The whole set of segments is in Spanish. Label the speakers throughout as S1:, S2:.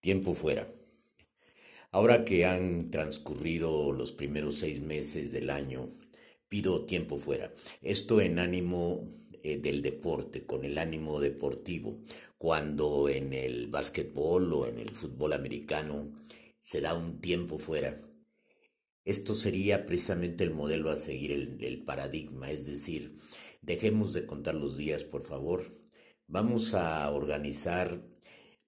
S1: Tiempo fuera. Ahora que han transcurrido los primeros seis meses del año, pido tiempo fuera. Esto en ánimo eh, del deporte, con el ánimo deportivo. Cuando en el básquetbol o en el fútbol americano se da un tiempo fuera. Esto sería precisamente el modelo a seguir, el, el paradigma, es decir, dejemos de contar los días, por favor. Vamos a organizar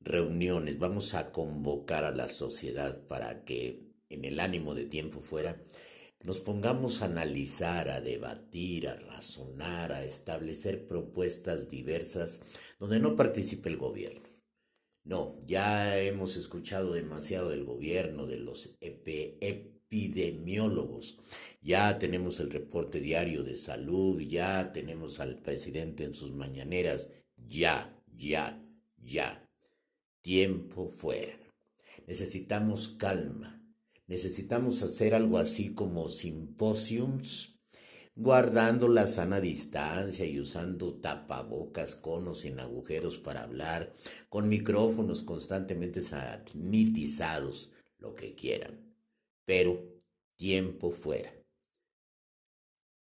S1: reuniones, vamos a convocar a la sociedad para que en el ánimo de tiempo fuera nos pongamos a analizar, a debatir, a razonar, a establecer propuestas diversas donde no participe el gobierno. No, ya hemos escuchado demasiado del gobierno, de los epidemiólogos. Ya tenemos el reporte diario de salud, ya tenemos al presidente en sus mañaneras. Ya, ya, ya tiempo fuera. Necesitamos calma. Necesitamos hacer algo así como simposiums, guardando la sana distancia y usando tapabocas, conos sin agujeros para hablar, con micrófonos constantemente sanitizados, lo que quieran. Pero tiempo fuera.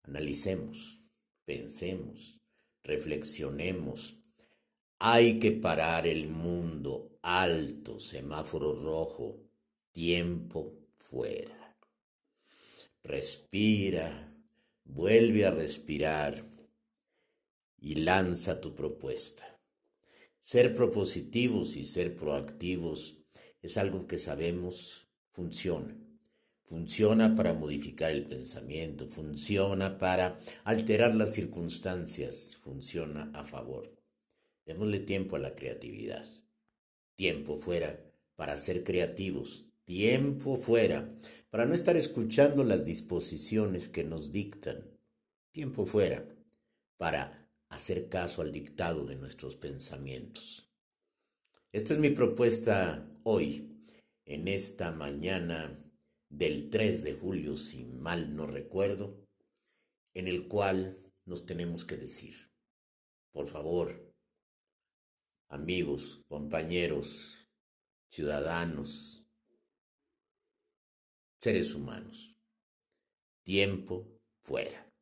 S1: Analicemos, pensemos, reflexionemos, hay que parar el mundo alto, semáforo rojo, tiempo fuera. Respira, vuelve a respirar y lanza tu propuesta. Ser propositivos y ser proactivos es algo que sabemos funciona. Funciona para modificar el pensamiento, funciona para alterar las circunstancias, funciona a favor. Démosle tiempo a la creatividad. Tiempo fuera para ser creativos. Tiempo fuera para no estar escuchando las disposiciones que nos dictan. Tiempo fuera para hacer caso al dictado de nuestros pensamientos. Esta es mi propuesta hoy, en esta mañana del 3 de julio, si mal no recuerdo, en el cual nos tenemos que decir, por favor, amigos, compañeros, ciudadanos, seres humanos. Tiempo fuera.